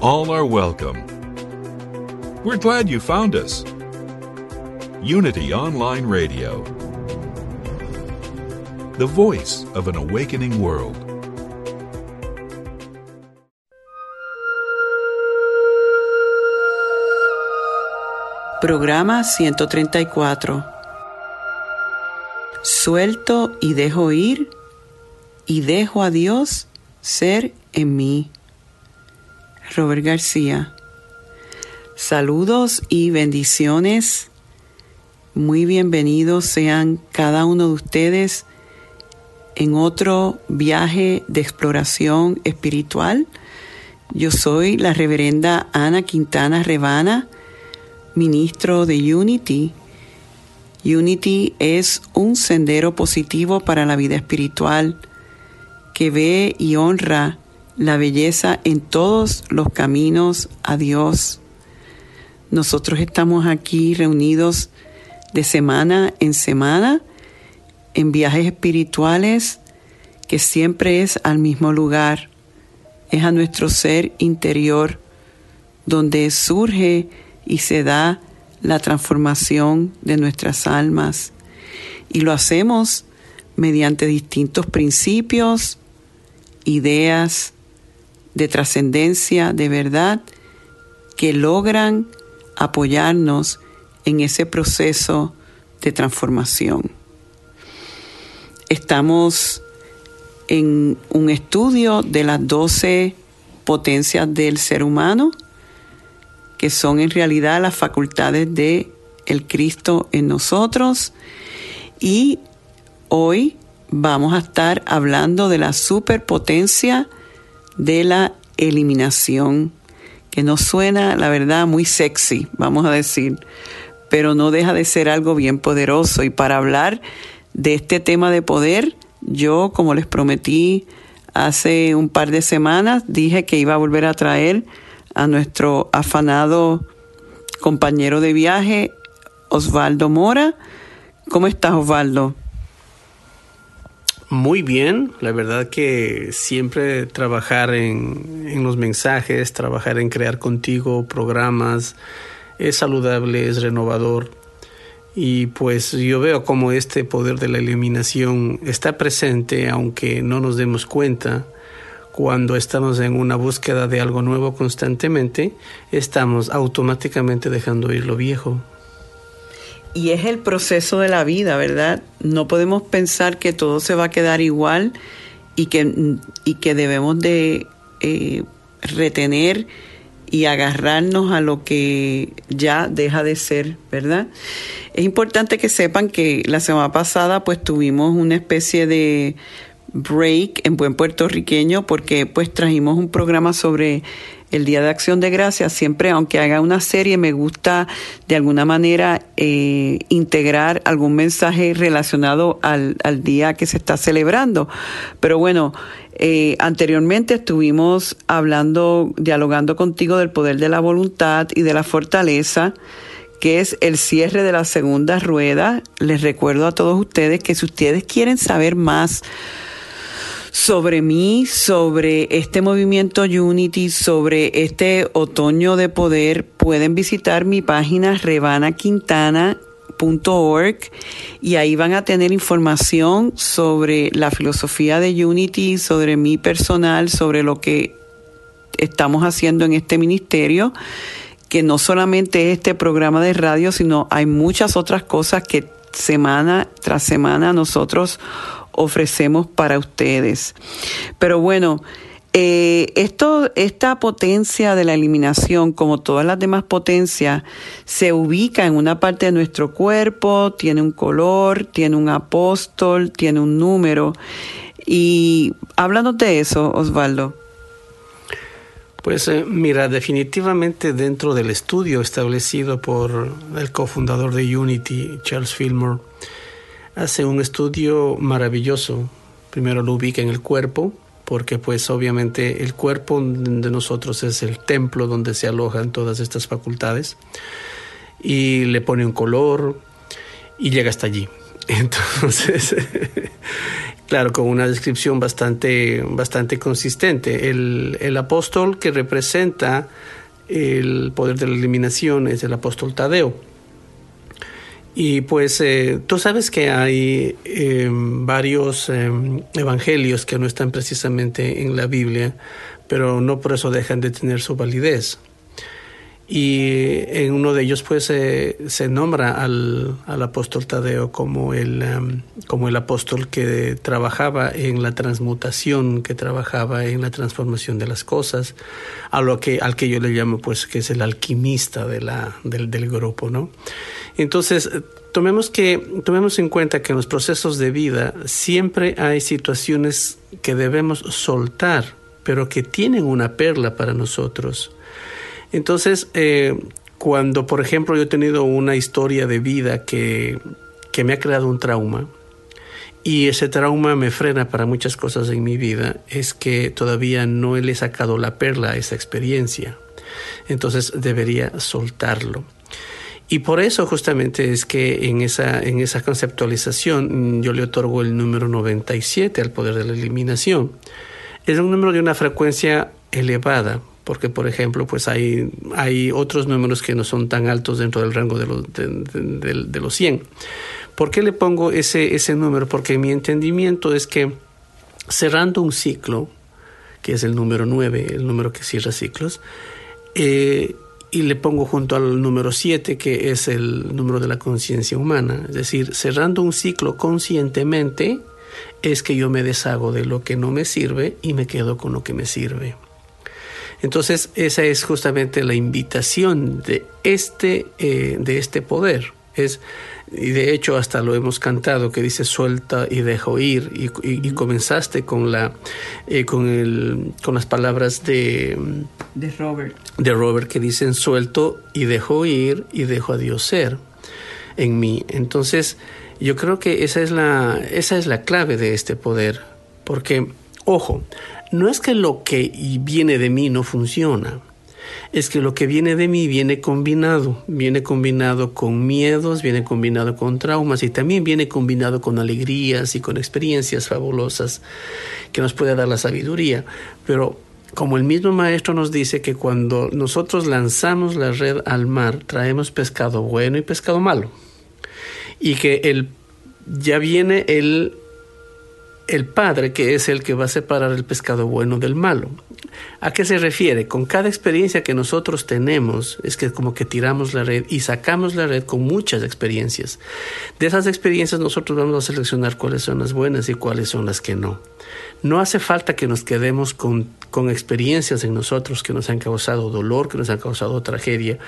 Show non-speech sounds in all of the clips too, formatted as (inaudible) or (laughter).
All are welcome. We're glad you found us. Unity Online Radio, the voice of an awakening world. Programa 134. Suelto y dejo ir y dejo a Dios ser en mí. Robert García. Saludos y bendiciones. Muy bienvenidos sean cada uno de ustedes en otro viaje de exploración espiritual. Yo soy la reverenda Ana Quintana Rebana ministro de Unity. Unity es un sendero positivo para la vida espiritual que ve y honra la belleza en todos los caminos a Dios. Nosotros estamos aquí reunidos de semana en semana en viajes espirituales que siempre es al mismo lugar, es a nuestro ser interior, donde surge y se da la transformación de nuestras almas. Y lo hacemos mediante distintos principios, ideas de trascendencia, de verdad, que logran apoyarnos en ese proceso de transformación. Estamos en un estudio de las doce potencias del ser humano, que son en realidad las facultades de el Cristo en nosotros y hoy vamos a estar hablando de la superpotencia de la eliminación, que nos suena, la verdad, muy sexy, vamos a decir, pero no deja de ser algo bien poderoso. Y para hablar de este tema de poder, yo, como les prometí hace un par de semanas, dije que iba a volver a traer a nuestro afanado compañero de viaje, Osvaldo Mora. ¿Cómo estás, Osvaldo? Muy bien, la verdad que siempre trabajar en, en, los mensajes, trabajar en crear contigo programas, es saludable, es renovador. Y pues yo veo como este poder de la eliminación está presente, aunque no nos demos cuenta cuando estamos en una búsqueda de algo nuevo constantemente, estamos automáticamente dejando ir lo viejo. Y es el proceso de la vida, ¿verdad? No podemos pensar que todo se va a quedar igual y que, y que debemos de eh, retener y agarrarnos a lo que ya deja de ser, ¿verdad? Es importante que sepan que la semana pasada pues tuvimos una especie de break en buen puertorriqueño porque pues trajimos un programa sobre el Día de Acción de Gracias. Siempre, aunque haga una serie, me gusta de alguna manera eh, integrar algún mensaje relacionado al, al, día que se está celebrando. Pero bueno, eh, anteriormente estuvimos hablando, dialogando contigo del poder de la voluntad y de la fortaleza que es el cierre de la segunda rueda. Les recuerdo a todos ustedes que si ustedes quieren saber más sobre mí, sobre este movimiento Unity, sobre este otoño de poder, pueden visitar mi página revanaquintana.org y ahí van a tener información sobre la filosofía de Unity, sobre mi personal, sobre lo que estamos haciendo en este ministerio, que no solamente es este programa de radio, sino hay muchas otras cosas que semana tras semana nosotros ofrecemos para ustedes. Pero bueno, eh, esto, esta potencia de la eliminación, como todas las demás potencias, se ubica en una parte de nuestro cuerpo, tiene un color, tiene un apóstol, tiene un número. Y háblanos de eso, Osvaldo. Pues eh, mira, definitivamente dentro del estudio establecido por el cofundador de Unity, Charles Fillmore, hace un estudio maravilloso. Primero lo ubica en el cuerpo, porque pues obviamente el cuerpo de nosotros es el templo donde se alojan todas estas facultades y le pone un color y llega hasta allí. (laughs) Entonces, claro, con una descripción bastante, bastante consistente. El, el apóstol que representa el poder de la eliminación es el apóstol Tadeo. Y pues eh, tú sabes que hay em, varios em, evangelios que no están precisamente en la Biblia, pero no por eso dejan de tener su validez y en uno de ellos pues se nombra al, al, apóstol Tadeo como el, um, como el apóstol que trabajaba en la transmutación, que trabajaba en la transformación de las cosas, a lo que, al que yo le llamo pues que es el alquimista de la, del, del grupo, ¿no? Entonces, tomemos, que, tomemos en cuenta que en los procesos de vida siempre hay situaciones que debemos soltar, pero que tienen una perla para nosotros entonces, eh, cuando, por ejemplo, yo he tenido una historia de vida que, que me ha creado un trauma, y ese trauma me frena para muchas cosas en mi vida, es que todavía no le he sacado la perla a esa experiencia. Entonces debería soltarlo. Y por eso justamente es que en esa, en esa conceptualización yo le otorgo el número 97 al poder de la eliminación. Es un número de una frecuencia elevada, porque por ejemplo pues hay, hay otros números que no son tan altos dentro del rango de los, de, los 100. ¿Por qué le pongo ese, ese número? Porque mi entendimiento es que cerrando un ciclo, que es el número 9, el número que cierra ciclos, eh, y le pongo junto al número 7, que es el número de la conciencia humana. Es decir, cerrando un ciclo conscientemente es que yo me deshago de lo que no me sirve y me quedo con lo que me sirve. Entonces, esa es justamente la invitación de este, eh, de este poder. Es, y de hecho hasta lo hemos cantado que dice suelta y dejo ir y, comenzaste con la eh, con el con las palabras de de Robert. de Robert que dicen suelto y dejo ir y dejo a Dios ser en mí entonces yo creo que esa es la esa es la clave de este poder porque ojo no es que lo que viene de mí no funciona, es que lo que viene de mí viene combinado, viene combinado con miedos, viene combinado con traumas y también viene combinado con alegrías y con experiencias fabulosas que nos puede dar la sabiduría. Pero como el mismo maestro nos dice que cuando nosotros lanzamos la red al mar, traemos pescado bueno y pescado malo. Y que el, ya viene el el Padre, que es el que va a separar el pescado bueno del malo. ¿A qué se refiere? Con cada experiencia que nosotros tenemos, es que como que tiramos la red y sacamos la red con muchas experiencias. De esas experiencias nosotros vamos a seleccionar cuáles son las buenas y cuáles son las que no. No hace falta que nos quedemos con, con experiencias en nosotros que nos han causado dolor, que nos han causado tragedia.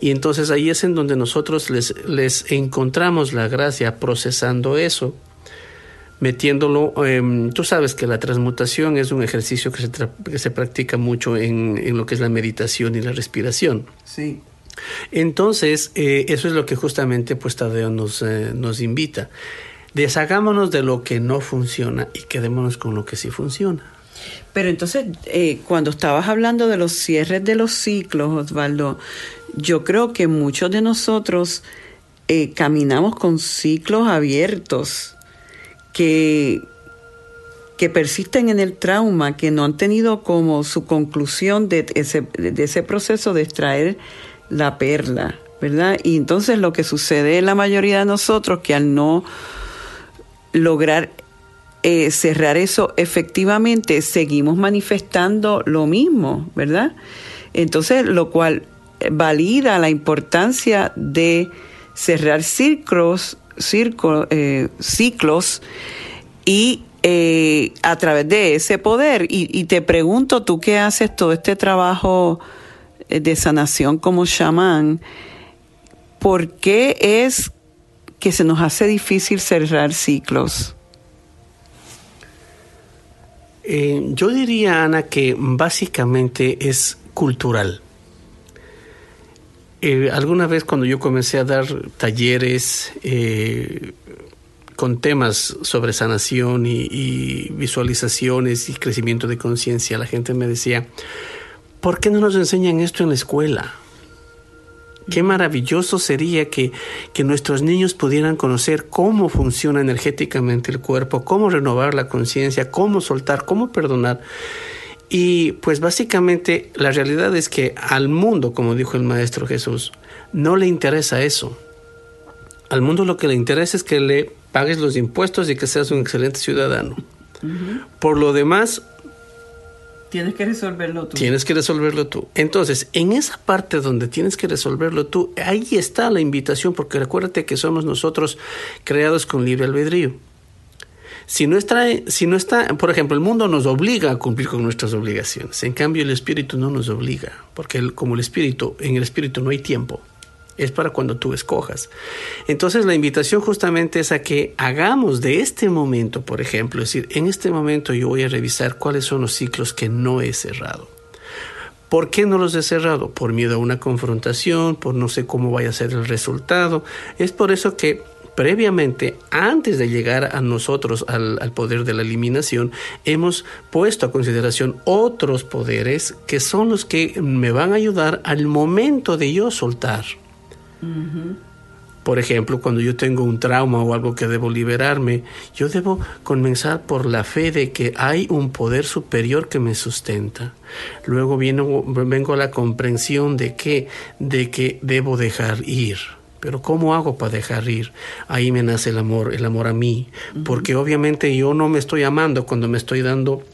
Y entonces ahí es en donde nosotros les, les encontramos la gracia procesando eso metiéndolo. Em, tú sabes que la transmutación es un ejercicio que se, que se practica mucho en, en, lo que es la meditación y la respiración. Sí. Entonces, eh, eso es lo que justamente pues Tadeo nos, eh, nos invita. Deshagámonos de lo que no funciona y quedémonos con lo que sí funciona. Pero entonces, eh, cuando estabas hablando de los cierres de los ciclos, Osvaldo, yo creo que muchos de nosotros caminamos con ciclos abiertos que, que persisten en el trauma, que no han tenido como su conclusión de ese, de ese proceso de extraer la perla, ¿verdad? Y entonces lo que sucede en la mayoría de nosotros, que al no lograr eh, cerrar eso efectivamente, seguimos manifestando lo mismo, ¿verdad? Entonces, lo cual valida la importancia de cerrar círculos eh, ciclos y eh, a través de ese poder. Y, te pregunto, tú que haces todo este trabajo eh, de sanación como chamán, ¿por qué es que se nos hace difícil cerrar ciclos? Yo diría, Ana, que básicamente es cultural. Eh, alguna vez cuando yo comencé a dar talleres eh, con temas sobre sanación y, visualizaciones y crecimiento de conciencia, la gente me decía, ¿por qué no nos enseñan esto en la escuela? Qué maravilloso sería que, que, nuestros niños pudieran conocer cómo funciona energéticamente el cuerpo, cómo renovar la conciencia, cómo soltar, cómo perdonar. Y pues básicamente la realidad es que al mundo, como dijo el Maestro Jesús, no le interesa eso. Al mundo lo que le interesa es que le pagues los impuestos y que seas un excelente ciudadano. Por lo demás... Tienes que resolverlo tú. Tienes que resolverlo tú. Entonces, en esa parte donde tienes que resolverlo tú, ahí está la invitación, porque recuérdate que somos nosotros creados con libre albedrío. Si no, está, por ejemplo, el mundo nos obliga a cumplir con nuestras obligaciones, en cambio el espíritu no nos obliga, porque como el espíritu, en el espíritu no hay tiempo, es para cuando tú escojas. Entonces la invitación justamente es a que hagamos de este momento, por ejemplo, es decir, en este momento yo voy a revisar cuáles son los ciclos que no he cerrado. ¿Por qué no los he cerrado? Por miedo a una confrontación, por no sé cómo vaya a ser el resultado. Es por eso que previamente, antes de llegar a nosotros al, poder de la eliminación, hemos puesto a consideración otros poderes que son los que me van a ayudar al momento de yo soltar. Por ejemplo, cuando yo tengo un trauma o algo que debo liberarme, yo debo comenzar por la fe de que hay un poder superior que me sustenta. Luego vengo a la comprensión de que, de que debo dejar ir. Pero ¿cómo hago para dejar ir? Ahí me nace el amor, el amor a mí. Porque obviamente yo no me estoy amando cuando me estoy dando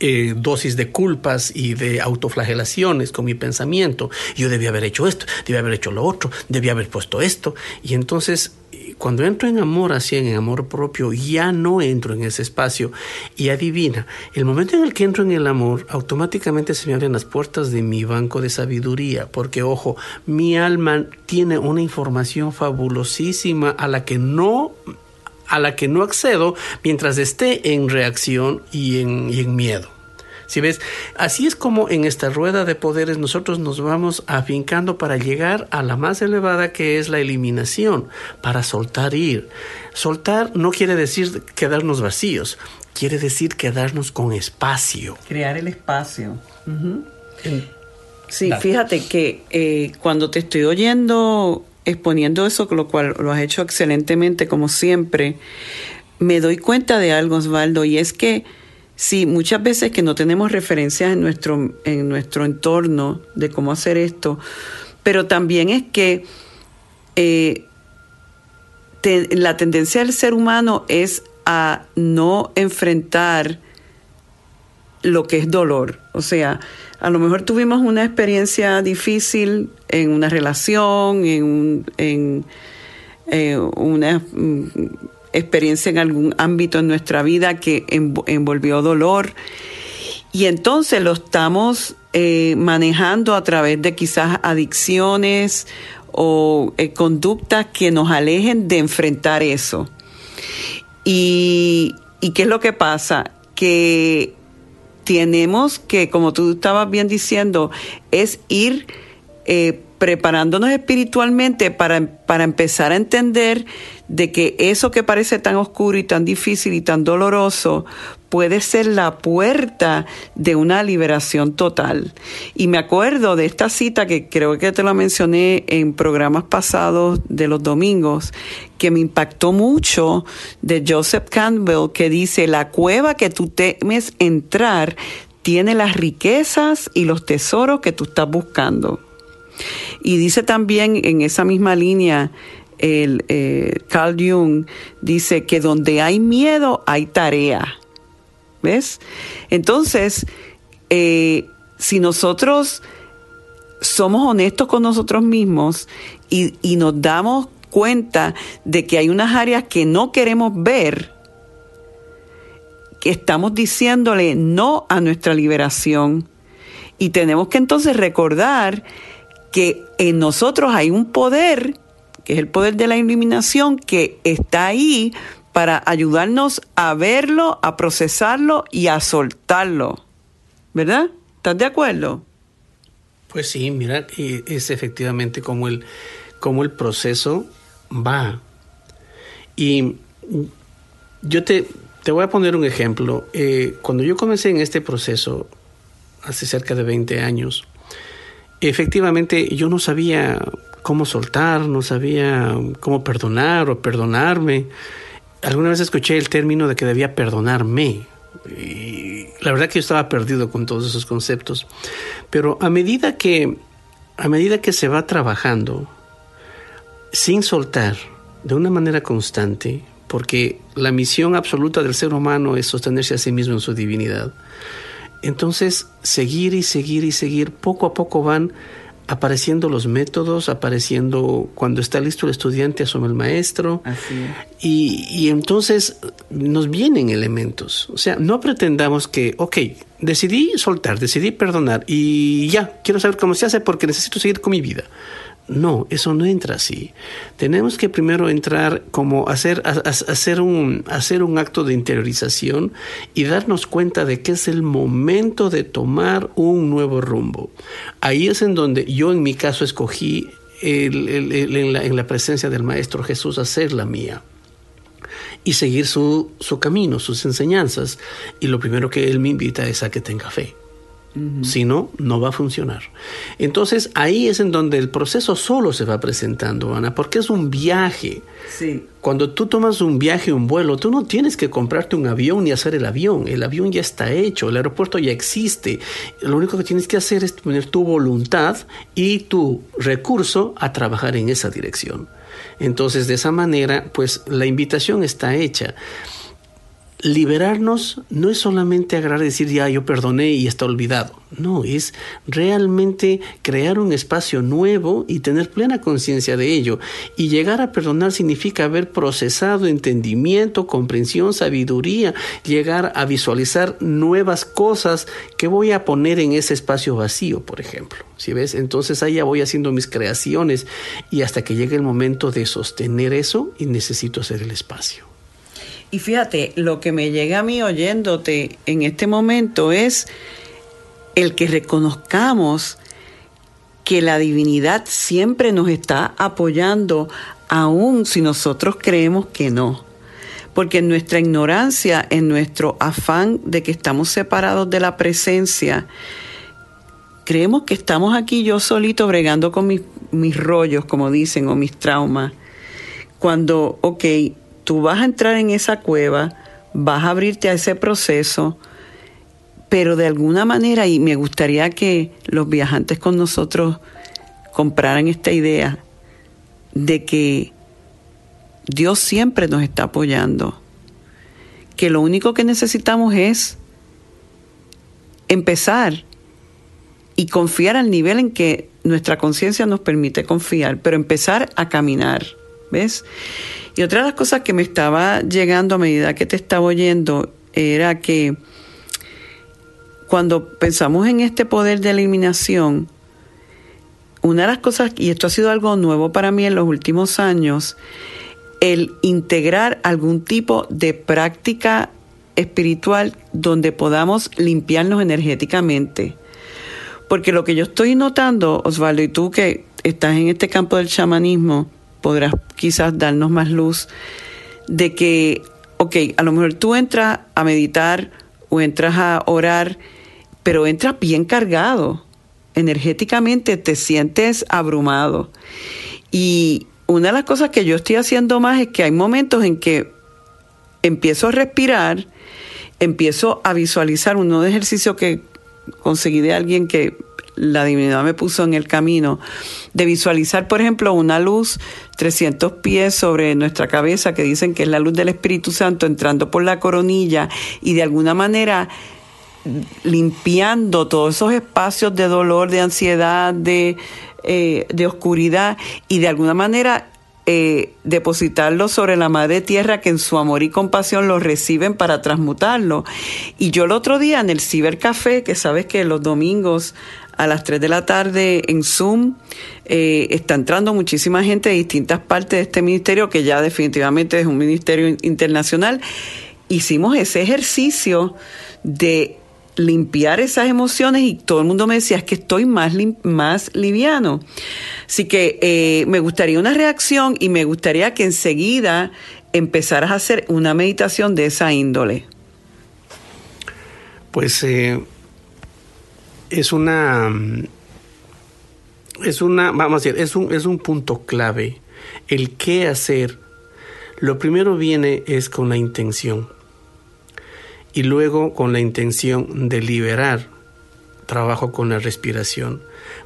eh, dosis de culpas y de autoflagelaciones con mi pensamiento. Yo debía haber hecho esto, debía haber hecho lo otro, debía haber puesto esto. Y entonces, cuando entro en amor así, en amor propio, ya no entro en ese espacio. Y adivina, el momento en el que entro en el amor, automáticamente se me abren las puertas de mi banco de sabiduría. Porque, ojo, mi alma tiene una información fabulosísima a la que no a la que no accedo mientras esté en reacción y en, miedo. Si ves, así es como en esta rueda de poderes nosotros nos vamos afincando para llegar a la más elevada que es la eliminación, para soltar ir. Soltar no quiere decir quedarnos vacíos, quiere decir quedarnos con espacio. Crear el espacio. Sí, fíjate que eh, cuando te estoy oyendo exponiendo eso, lo cual lo has hecho excelentemente como siempre, me doy cuenta de algo, Osvaldo, y es que sí, muchas veces que no tenemos referencias en nuestro, en nuestro entorno de cómo hacer esto, pero también es que eh, la tendencia del ser humano es a no enfrentar lo que es dolor. O sea, a lo mejor tuvimos una experiencia difícil en una relación, en, en eh, una mm, experiencia en algún ámbito en nuestra vida que envolvió dolor. Y entonces lo estamos eh, manejando a través de quizás adicciones o eh, conductas que nos alejen de enfrentar eso. Y, ¿Y qué es lo que pasa? Que tenemos que, como tú estabas bien diciendo, es ir eh, preparándonos espiritualmente para, para empezar a entender de que eso que parece tan oscuro y tan difícil y tan doloroso puede ser la puerta de una liberación total. Y me acuerdo de esta cita que creo que te la mencioné en programas pasados de los domingos, que me impactó mucho de Joseph Campbell, que dice, la cueva que tú temes entrar tiene las riquezas y los tesoros que tú estás buscando. Y dice también en esa misma línea, el, eh, Carl Jung dice que donde hay miedo hay tarea. ¿Ves? Entonces, eh, si nosotros somos honestos con nosotros mismos y, y nos damos cuenta de que hay unas áreas que no queremos ver, que estamos diciéndole no a nuestra liberación. Y tenemos que entonces recordar que en nosotros hay un poder, que es el poder de la iluminación, que está ahí para ayudarnos a verlo, a procesarlo y a soltarlo. ¿Verdad? ¿Estás de acuerdo? Pues sí, mira, es efectivamente como el, como el proceso va. Y yo te, te voy a poner un ejemplo. Eh, cuando yo comencé en este proceso, hace cerca de 20 años, efectivamente yo no sabía cómo soltar, no sabía cómo perdonar o perdonarme. Alguna vez escuché el término de que debía perdonarme. Y la verdad que yo estaba perdido con todos esos conceptos. Pero a medida que, a medida que se va trabajando, sin soltar, de una manera constante, porque la misión absoluta del ser humano es sostenerse a sí mismo en su divinidad. Entonces, seguir y seguir y seguir, poco a poco van apareciendo los métodos, apareciendo cuando está listo el estudiante, asume el maestro. Y, y, entonces nos vienen elementos. O sea, no pretendamos que, ok, decidí soltar, decidí perdonar y ya, quiero saber cómo se hace porque necesito seguir con mi vida. No, eso no entra así. Tenemos que primero entrar como hacer, hacer, un, hacer un acto de interiorización y darnos cuenta de que es el momento de tomar un nuevo rumbo. Ahí es en donde yo en mi caso escogí en, la, en, la, presencia del Maestro Jesús hacer la mía y seguir su, su camino, sus enseñanzas. Y lo primero que Él me invita es a que tenga fe. Si no, no va a funcionar. Entonces ahí es en donde el proceso solo se va presentando, Ana, porque es un viaje. Sí. Cuando tú tomas un viaje, un vuelo, tú no tienes que comprarte un avión ni hacer el avión. El avión ya está hecho, el aeropuerto ya existe. Lo único que tienes que hacer es poner tu voluntad y tu recurso a trabajar en esa dirección. Entonces, de esa manera, pues la invitación está hecha liberarnos no es solamente agarrar y decir ya yo perdoné y está olvidado. No, es realmente crear un espacio nuevo y tener plena conciencia de ello. Y llegar a perdonar significa haber procesado entendimiento, comprensión, sabiduría, llegar a visualizar nuevas cosas que voy a poner en ese espacio vacío, por ejemplo. Si ves, entonces ahí ya voy haciendo mis creaciones y hasta que llegue el momento de sostener eso y necesito hacer el espacio. Y fíjate, lo que me llega a mí oyéndote en este momento es el que reconozcamos que la divinidad siempre nos está apoyando, aun si nosotros creemos que no. Porque en nuestra ignorancia, en nuestro afán de que estamos separados de la presencia, creemos que estamos aquí yo solito bregando con mis, mis rollos, como dicen, o mis traumas. Cuando, ok, tú vas a entrar en esa cueva, vas a abrirte a ese proceso, pero de alguna manera, y me gustaría que los viajantes con nosotros compraran esta idea de que Dios siempre nos está apoyando, que lo único que necesitamos es empezar y confiar al nivel en que nuestra conciencia nos permite confiar, pero empezar a caminar, ¿ves? Y otra de las cosas que me estaba llegando a medida que te estaba oyendo era que cuando pensamos en este poder de eliminación, una de las cosas, y esto ha sido algo nuevo para mí en los últimos años, el integrar algún tipo de práctica espiritual donde podamos limpiarnos energéticamente. Porque lo que yo estoy notando, Osvaldo, y tú que estás en este campo del chamanismo, podrás quizás darnos más luz de que, ok, a lo mejor tú entras a meditar o entras a orar, pero entras bien cargado. Energéticamente te sientes abrumado. Y una de las cosas que yo estoy haciendo más es que hay momentos en que empiezo a respirar, empiezo a visualizar uno de ejercicios que conseguí de alguien que la divinidad me puso en el camino, de visualizar, por ejemplo, una luz 300 pies sobre nuestra cabeza, que dicen que es la luz del Espíritu Santo entrando por la coronilla y de alguna manera limpiando todos esos espacios de dolor, de ansiedad, de, eh, de oscuridad y de alguna manera eh, depositarlo sobre la madre tierra que en su amor y compasión lo reciben para transmutarlo. Y yo el otro día en el cibercafé, que sabes que los domingos a las 3 de la tarde en Zoom. Eh, está entrando muchísima gente de distintas partes de este ministerio, que ya definitivamente es un ministerio internacional. Hicimos ese ejercicio de limpiar esas emociones y todo el mundo me decía es que estoy más, más liviano. Así que eh, me gustaría una reacción y me gustaría que enseguida empezaras a hacer una meditación de esa índole. Pues eh, es una es una vamos a decir es un es un punto clave. El qué hacer lo primero viene es con la intención. Y luego con la intención de liberar trabajo con la respiración.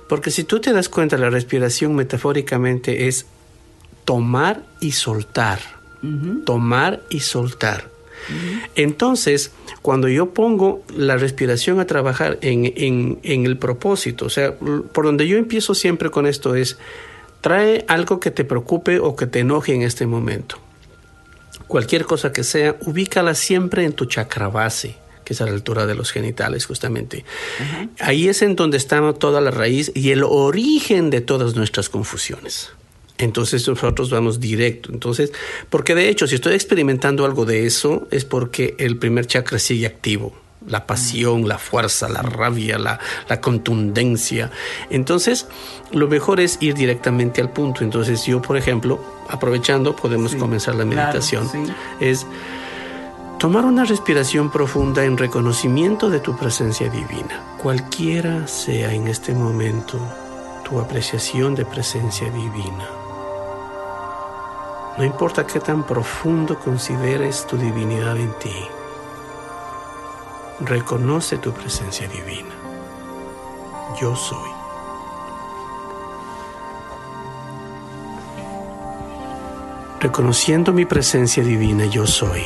Porque si tú te das cuenta la respiración metafóricamente es tomar y soltar. Tomar y soltar. Entonces, cuando yo pongo la respiración a trabajar en, el propósito, o sea, por donde yo empiezo siempre con esto es, trae algo que te preocupe o que te enoje en este momento. Cualquier cosa que sea, ubícala siempre en tu chakra base que es a la altura de los genitales justamente. Ahí es en donde está toda la raíz y el origen de todas nuestras confusiones. Entonces nosotros vamos directo. Entonces, porque de hecho, si estoy experimentando algo de eso, es porque el primer chakra sigue activo. La pasión, la fuerza, la rabia, la, contundencia. Entonces, lo mejor es ir directamente al punto. Entonces, yo, por ejemplo, aprovechando, podemos comenzar la meditación. Es tomar una respiración profunda en reconocimiento de tu presencia divina. Cualquiera sea en este momento tu apreciación de presencia divina. No importa qué tan profundo consideres tu divinidad en ti, reconoce tu presencia divina. Yo soy. Reconociendo mi presencia divina, yo soy.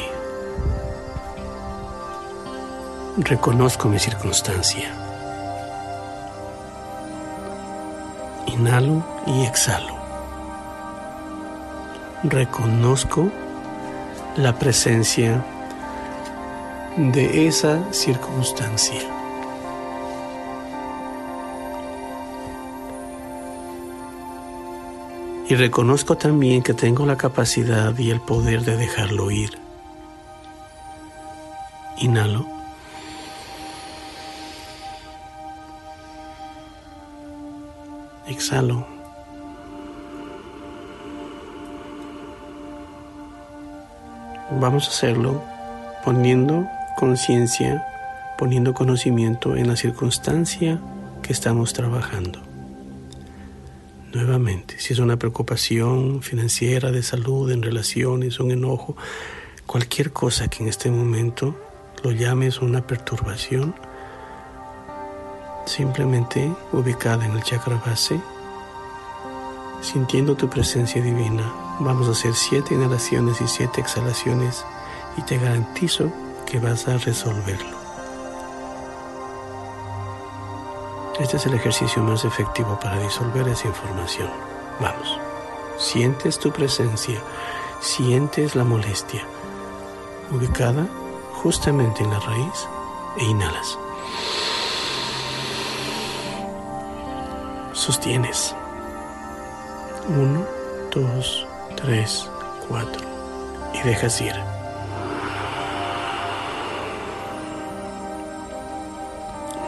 Reconozco mi circunstancia. Inhalo y exhalo reconozco la presencia de esa circunstancia. Y reconozco también que tengo la capacidad y el poder de dejarlo ir. Inhalo. Exhalo. Vamos a hacerlo poniendo conciencia, poniendo conocimiento en la circunstancia que estamos trabajando. Nuevamente, si es una preocupación financiera, de salud, en relaciones, un enojo, cualquier cosa que en este momento lo llames una perturbación, simplemente ubicada en el chakra base, sintiendo tu presencia divina, Vamos a hacer siete inhalaciones y siete exhalaciones y te garantizo que vas a resolverlo. Este es el ejercicio más efectivo para disolver esa información. Vamos. Sientes tu presencia, sientes la molestia, ubicada justamente en la raíz e inhalas. Sostienes. Uno, dos, 3, 4 y dejas ir.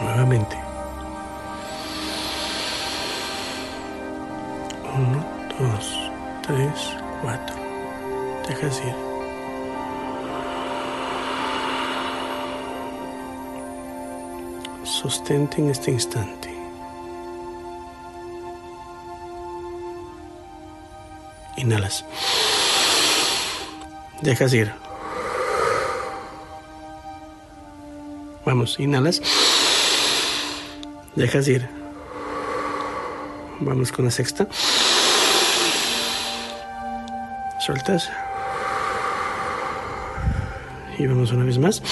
Nuevamente. 1, 2, 3, 4. Dejas ir. Sostente en este instante. Inhalas. Dejas ir. Vamos, inhalas. Dejas ir. Vamos con la sexta. Sueltas. Y vamos una vez más.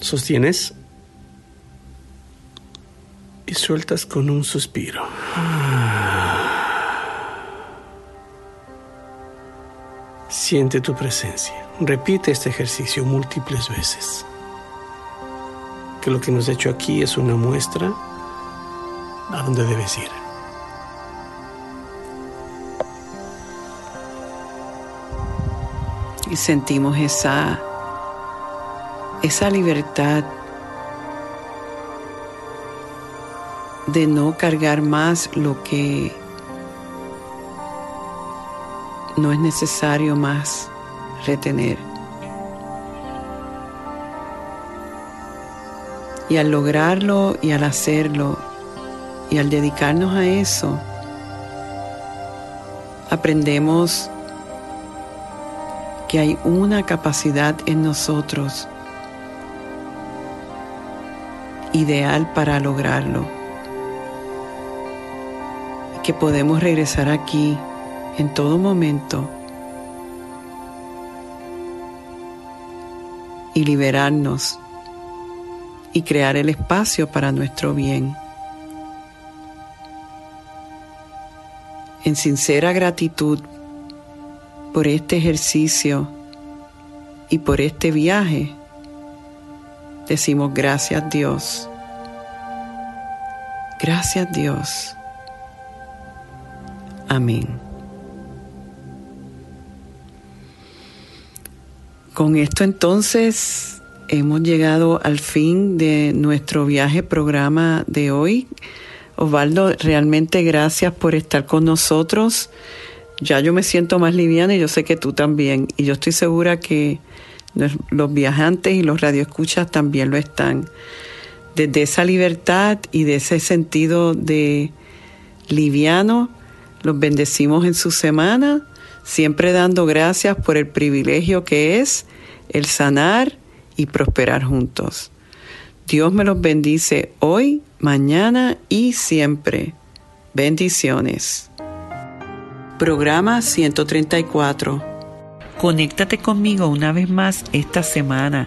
Sostienes. Y sueltas con un suspiro. Siente tu presencia. Repite este ejercicio múltiples veces. Que lo que nos ha hecho aquí es una muestra a dónde debes ir. Y sentimos esa, esa libertad de no cargar más lo que no es necesario más retener. Y al lograrlo y al hacerlo y al dedicarnos a eso, aprendemos que hay una capacidad en nosotros ideal para lograrlo que podemos regresar aquí en todo momento y liberarnos y crear el espacio para nuestro bien. En sincera gratitud por este ejercicio y por este viaje, decimos gracias Dios. Gracias Dios. Amén. Con esto entonces hemos llegado al fin de nuestro viaje programa de hoy. Osvaldo, realmente gracias por estar con nosotros. Ya yo me siento más liviana y yo sé que tú también. Y yo estoy segura que los viajantes y los radioescuchas también lo están. Desde esa libertad y de ese sentido de liviano, los bendecimos en su semana, siempre dando gracias por el privilegio que es el sanar y prosperar juntos. Dios me los bendice hoy, mañana y siempre. Bendiciones. Programa 134. Conéctate conmigo una vez más esta semana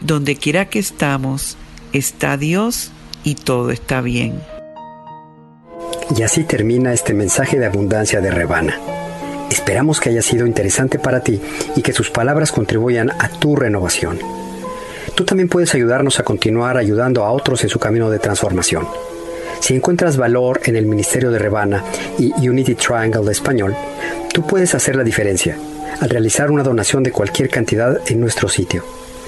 donde quiera que estamos, está Dios y todo está bien. Y así termina este mensaje de abundancia de Rebana. Esperamos que haya sido interesante para ti y que sus palabras contribuyan a tu renovación. Tú también puedes ayudarnos a continuar ayudando a otros en su camino de transformación. Si encuentras valor en el Ministerio de Rebana y Unity Triangle de Español, tú puedes hacer la diferencia al realizar una donación de cualquier cantidad en nuestro sitio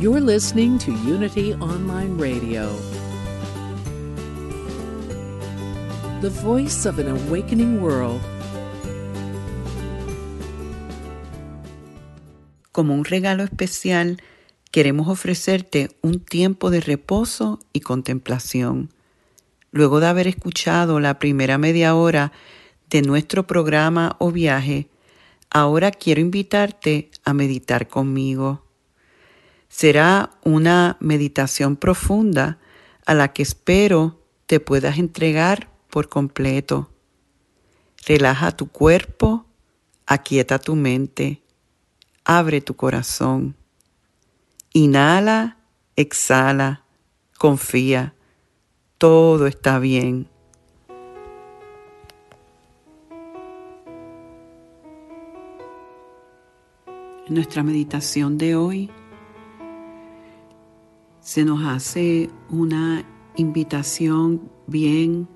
You're listening to Unity Online Radio, the voice of an awakening world. Como un regalo especial, queremos ofrecerte un tiempo de reposo y contemplación. Luego de haber escuchado la primera media hora de nuestro programa o viaje, ahora quiero invitarte a meditar conmigo. Será una meditación profunda a la que espero te puedas entregar por completo. Relaja tu cuerpo, aquieta tu mente, abre tu corazón. Inhala, exhala, confía, todo está bien. En nuestra meditación de hoy se nos hace una invitación bien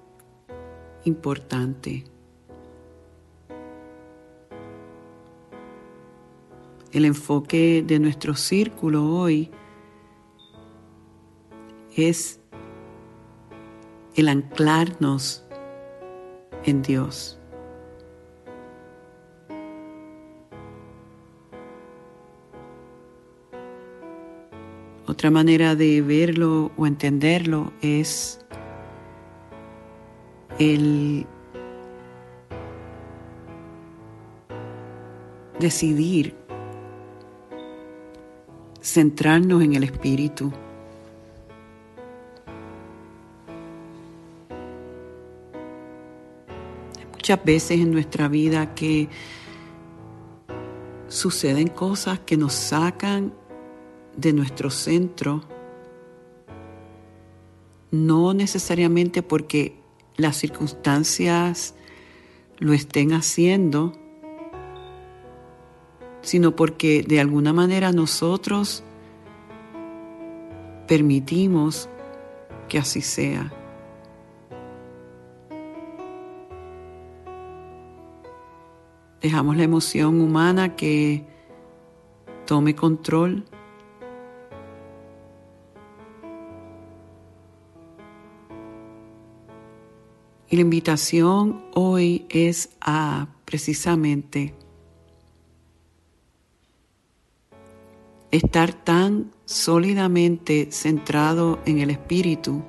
importante. el enfoque de nuestro círculo hoy es el anclarnos en Dios. Otra manera de verlo o entenderlo es el decidir centrarnos en el Espíritu. muchas veces en nuestra vida que suceden cosas que nos sacan de nuestro centro, no necesariamente porque las circunstancias lo estén haciendo, sino porque de alguna manera nosotros permitimos que así sea. Dejamos la emoción humana que tome control. Y la invitación hoy es a precisamente estar tan sólidamente centrado en el Espíritu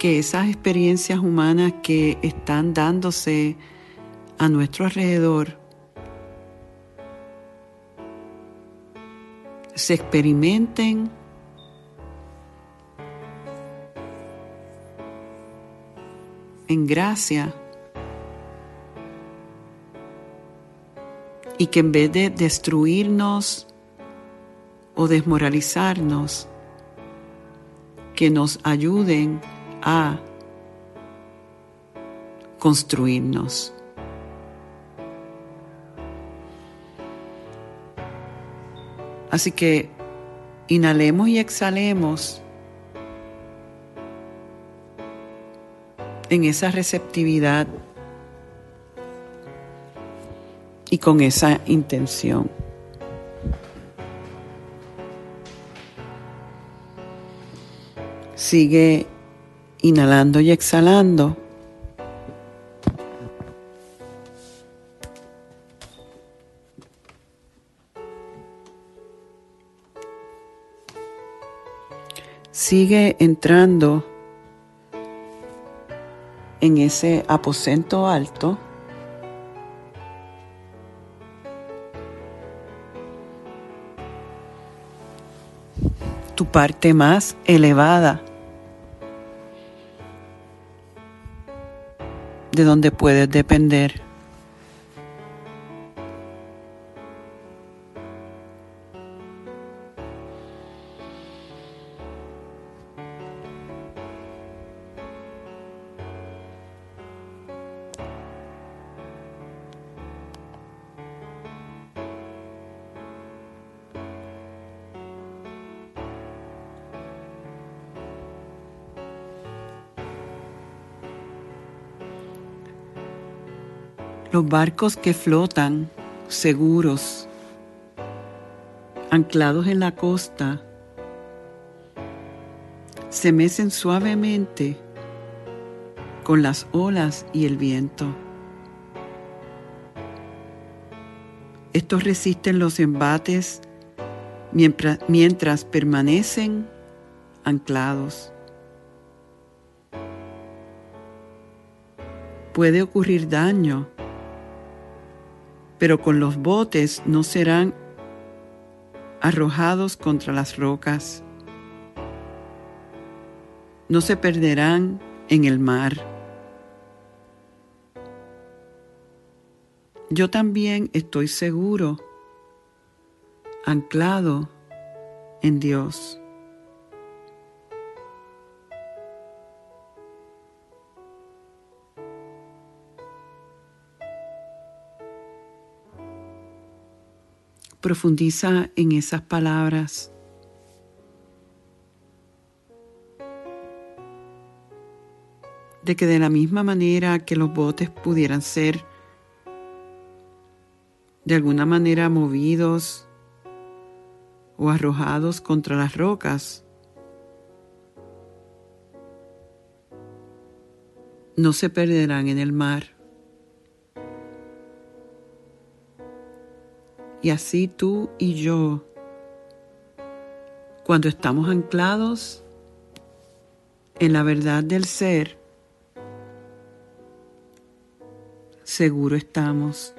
que esas experiencias humanas que están dándose a nuestro alrededor se experimenten en gracia y que en vez de destruirnos o desmoralizarnos, que nos ayuden a construirnos. Así que inhalemos y exhalemos en esa receptividad y con esa intención. Sigue inhalando y exhalando. Sigue entrando en ese aposento alto. Tu parte más elevada. de donde puedes depender. Barcos que flotan seguros, anclados en la costa, se mecen suavemente con las olas y el viento. Estos resisten los embates mientras, mientras permanecen anclados. Puede ocurrir daño pero con los botes no serán arrojados contra las rocas. No se perderán en el mar. Yo también estoy seguro, anclado en Dios. Profundiza en esas palabras. De que de la misma manera que los botes pudieran ser de alguna manera movidos o arrojados contra las rocas, no se perderán en el mar. Y así tú y yo, cuando estamos anclados en la verdad del ser, seguro estamos.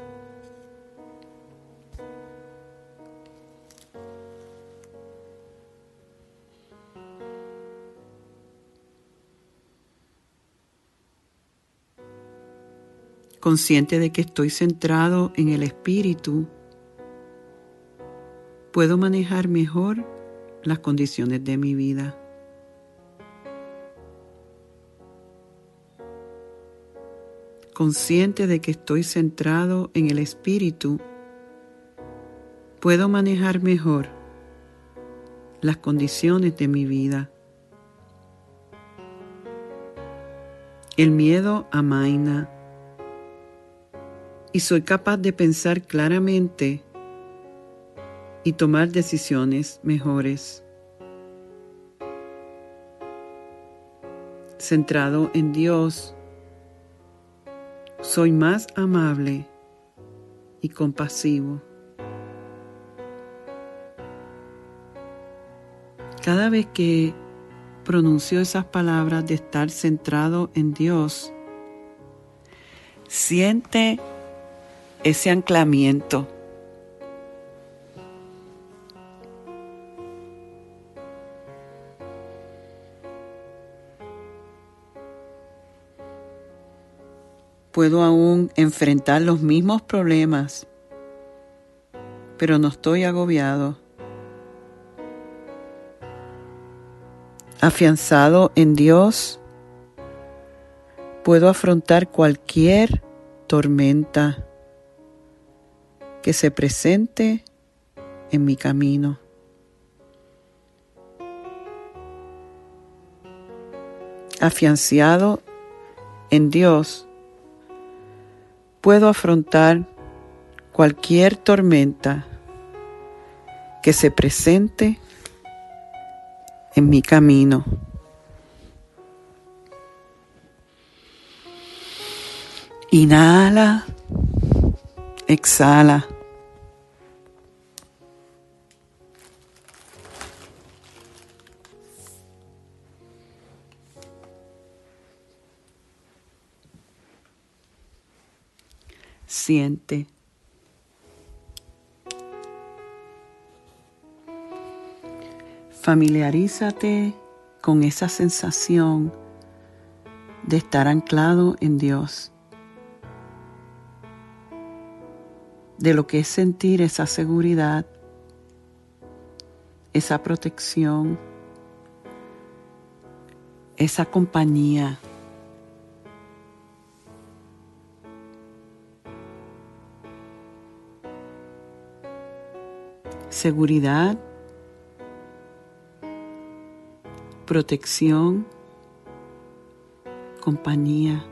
Consciente de que estoy centrado en el espíritu, puedo manejar mejor las condiciones de mi vida. Consciente de que estoy centrado en el espíritu, puedo manejar mejor las condiciones de mi vida. El miedo amaina y soy capaz de pensar claramente y tomar decisiones mejores. Centrado en Dios, soy más amable y compasivo. Cada vez que pronuncio esas palabras de estar centrado en Dios, siente ese anclamiento puedo aún enfrentar los mismos problemas, pero no estoy agobiado. Afianzado en Dios, puedo afrontar cualquier tormenta que se presente en mi camino. Afianzado en Dios, puedo afrontar cualquier tormenta que se presente en mi camino. Inhala, exhala. Familiarízate con esa sensación de estar anclado en Dios, de lo que es sentir esa seguridad, esa protección, esa compañía. Seguridad, protección, compañía.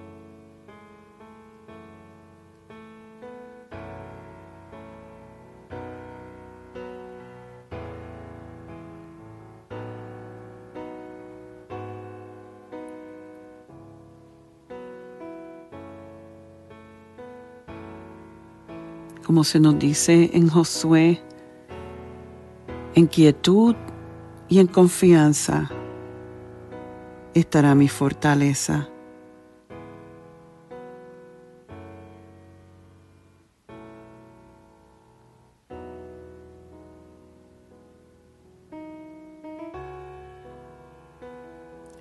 como se nos dice en Josué en quietud y en confianza estará mi fortaleza.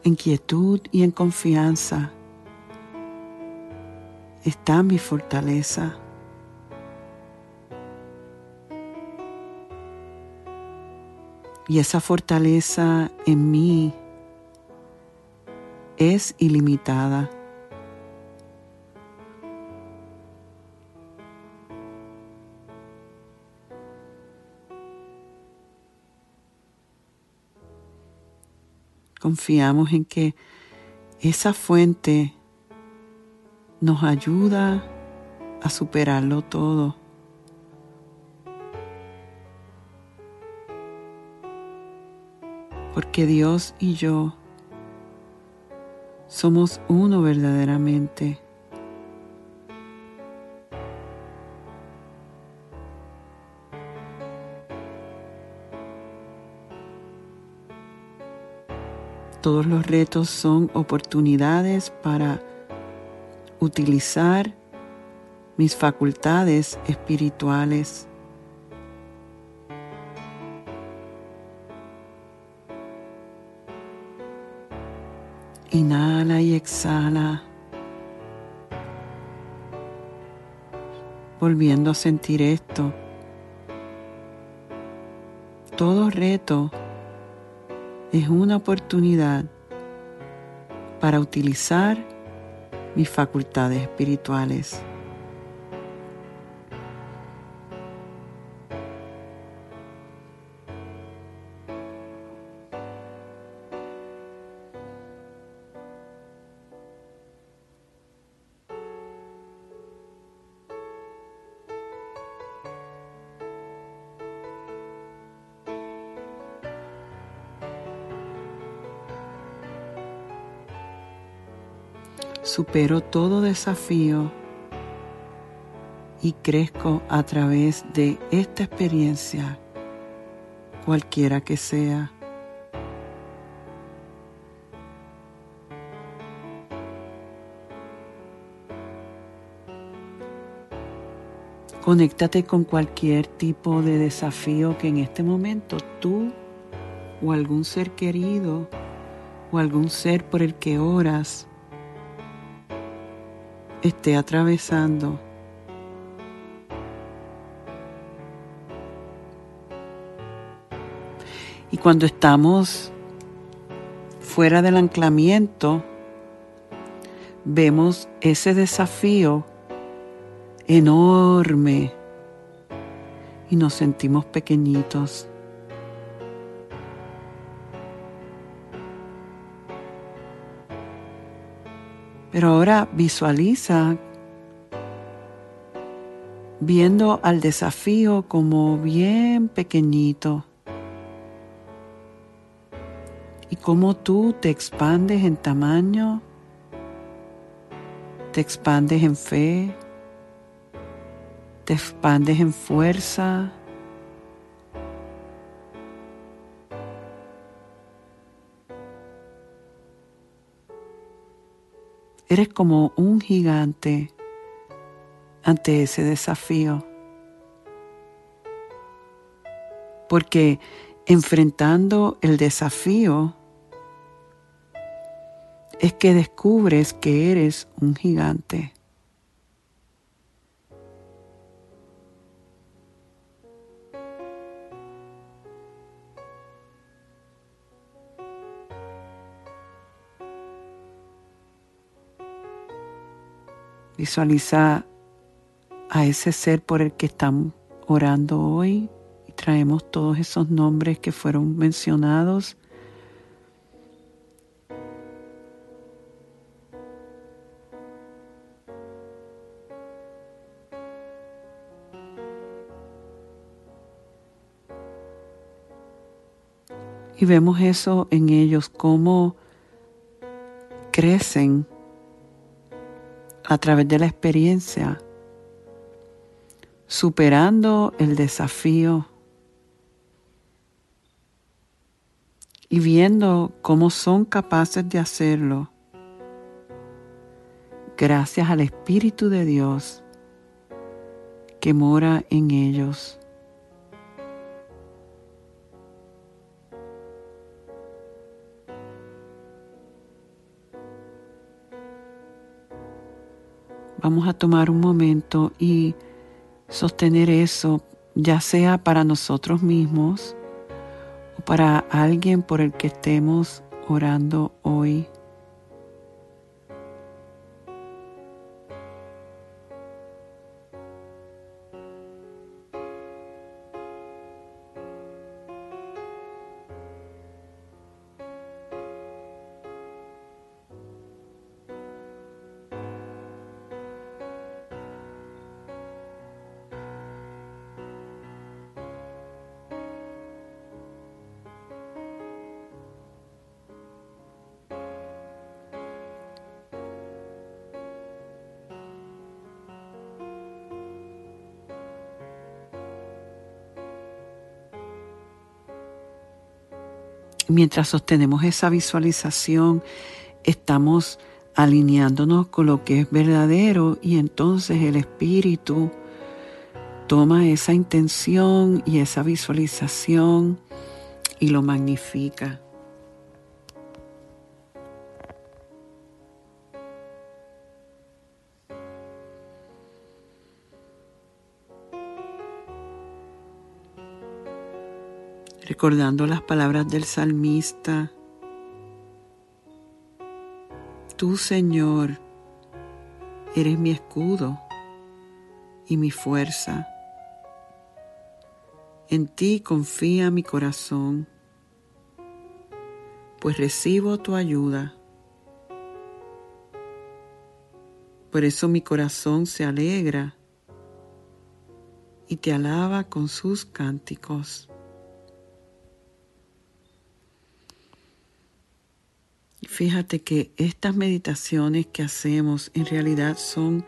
En quietud y en confianza está mi fortaleza. Y esa fortaleza en mí es ilimitada. Confiamos en que esa fuente nos ayuda a superarlo todo. Porque Dios y yo somos uno verdaderamente. Todos los retos son oportunidades para utilizar mis facultades espirituales. Exhala. Volviendo a sentir esto. Todo reto es una oportunidad para utilizar mis facultades espirituales. Supero todo desafío y crezco a través de esta experiencia, cualquiera que sea. Conéctate con cualquier tipo de desafío que en este momento tú o algún ser querido o algún ser por el que oras esté atravesando. Y cuando estamos fuera del anclamiento, vemos ese desafío enorme y nos sentimos pequeñitos. Pero ahora visualiza viendo al desafío como bien pequeñito. Y cómo tú te expandes en tamaño, te expandes en fe, te expandes en fuerza, Eres como un gigante ante ese desafío. Porque enfrentando el desafío es que descubres que eres un gigante. Visualiza a ese ser por el que estamos orando hoy y traemos todos esos nombres que fueron mencionados. Y vemos eso en ellos, cómo crecen a través de la experiencia, superando el desafío y viendo cómo son capaces de hacerlo gracias al Espíritu de Dios que mora en ellos. Vamos a tomar un momento y sostener eso, ya sea para nosotros mismos o para alguien por el que estemos orando hoy. Mientras sostenemos esa visualización, estamos alineándonos con lo que es verdadero y entonces el espíritu toma esa intención y esa visualización y lo magnifica. Recordando las palabras del salmista. Tú, Señor, eres mi escudo y mi fuerza. En ti confía mi corazón, pues recibo tu ayuda. Por eso mi corazón se alegra y te alaba con sus cánticos. Fíjate que estas meditaciones que hacemos en realidad son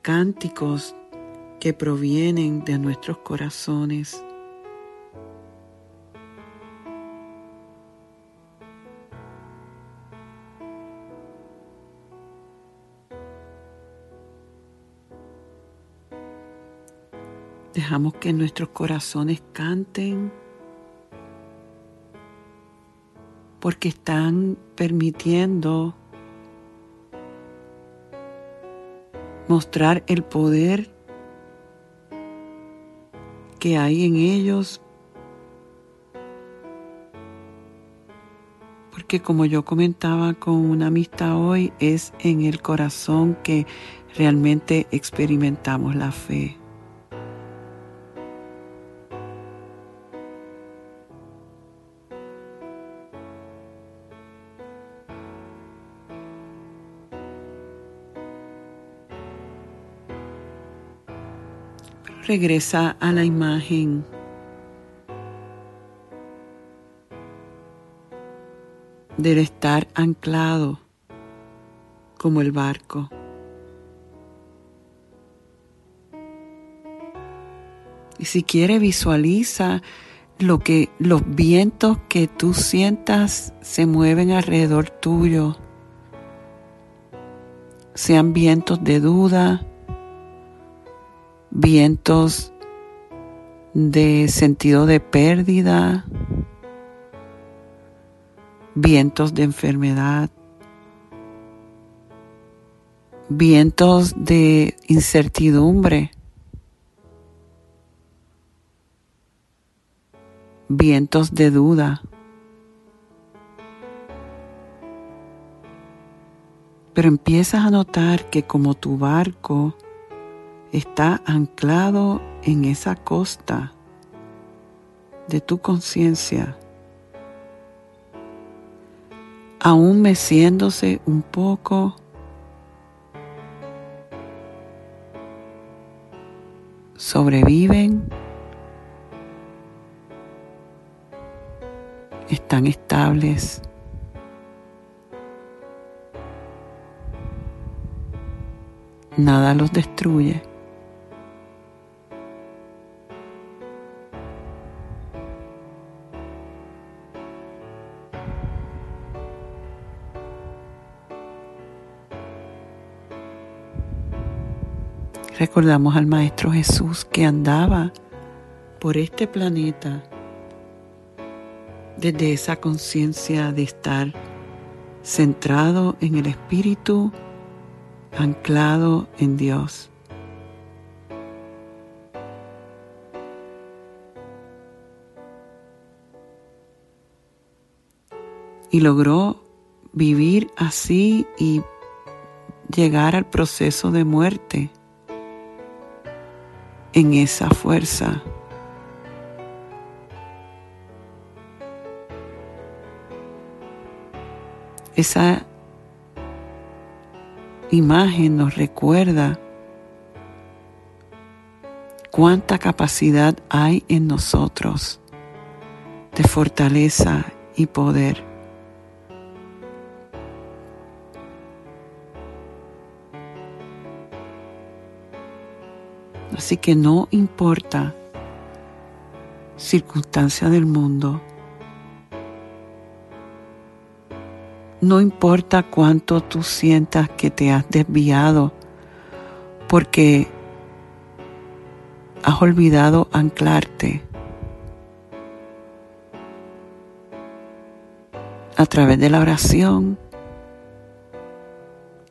cánticos que provienen de nuestros corazones. Dejamos que nuestros corazones canten porque están permitiendo mostrar el poder que hay en ellos. Porque como yo comentaba con una amistad hoy, es en el corazón que realmente experimentamos la fe. Regresa a la imagen. del estar anclado como el barco. Y si quiere visualiza lo que los vientos que tú sientas se mueven alrededor tuyo. Sean vientos de duda, vientos de sentido de pérdida, vientos de enfermedad, vientos de incertidumbre, vientos de duda. Pero empiezas a notar que como tu barco está anclado en esa costa de tu conciencia, aún meciéndose un poco, sobreviven, están estables. Nada los destruye. Recordamos al Maestro Jesús que andaba por este planeta desde esa conciencia de estar centrado en el Espíritu, anclado en Dios. Y logró vivir así y llegar al proceso de muerte en esa fuerza. Esa imagen nos recuerda cuánta capacidad hay en nosotros de fortaleza y poder. Así que no importa circunstancia del mundo, No importa cuánto tú sientas que te has desviado porque has olvidado anclarte a través de la oración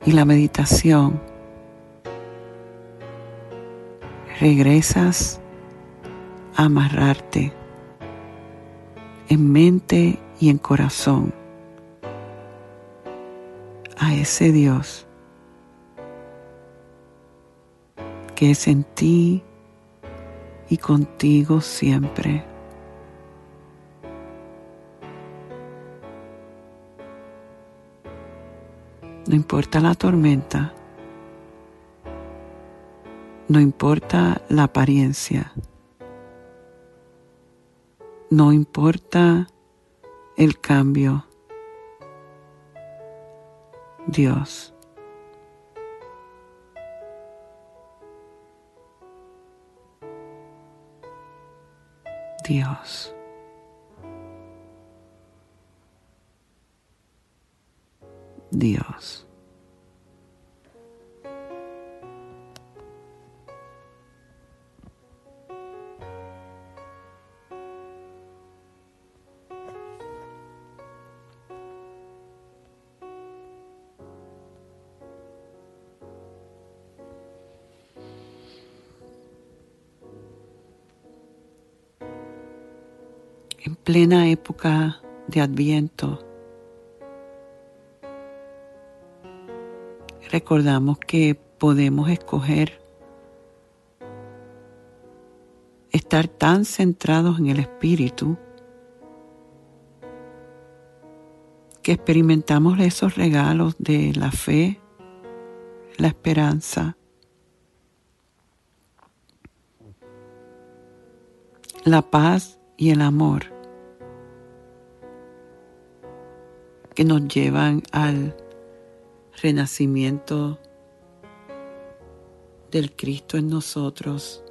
y la meditación. Regresas a amarrarte en mente y en corazón a ese Dios que es en ti y contigo siempre. No importa la tormenta, no importa la apariencia, no importa el cambio. Dios. Dios. Dios. En plena época de Adviento, recordamos que podemos escoger estar tan centrados en el Espíritu que experimentamos esos regalos de la fe, la esperanza, la paz y el amor que nos llevan al renacimiento del Cristo en nosotros.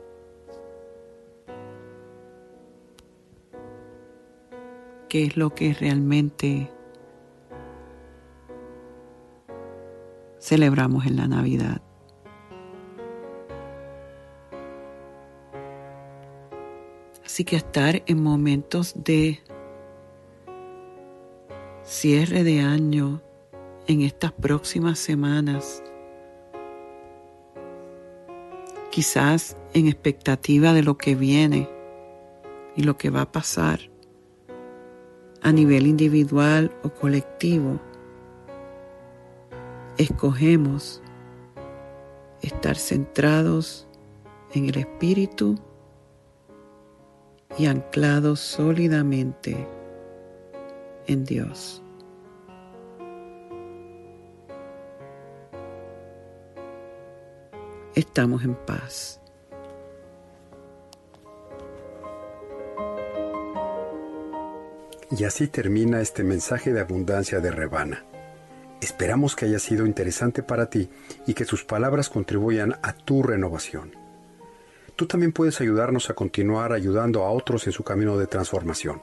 ¿Qué es lo que realmente celebramos en la Navidad? Así que estar en momentos de cierre de año en estas próximas semanas, quizás en expectativa de lo que viene y lo que va a pasar a nivel individual o colectivo, escogemos estar centrados en el Espíritu y anclados sólidamente en Dios. Estamos en paz. Y así termina este mensaje de abundancia de Rebana. Esperamos que haya sido interesante para ti y que sus palabras contribuyan a tu renovación. Tú también puedes ayudarnos a continuar ayudando a otros en su camino de transformación.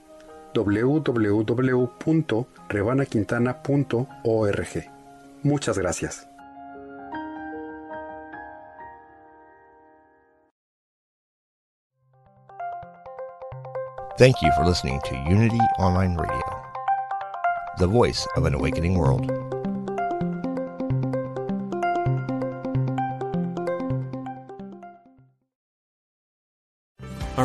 www.rebanaquintana.org. Muchas gracias. Thank you for listening to Unity Online Radio, the voice of an awakening world.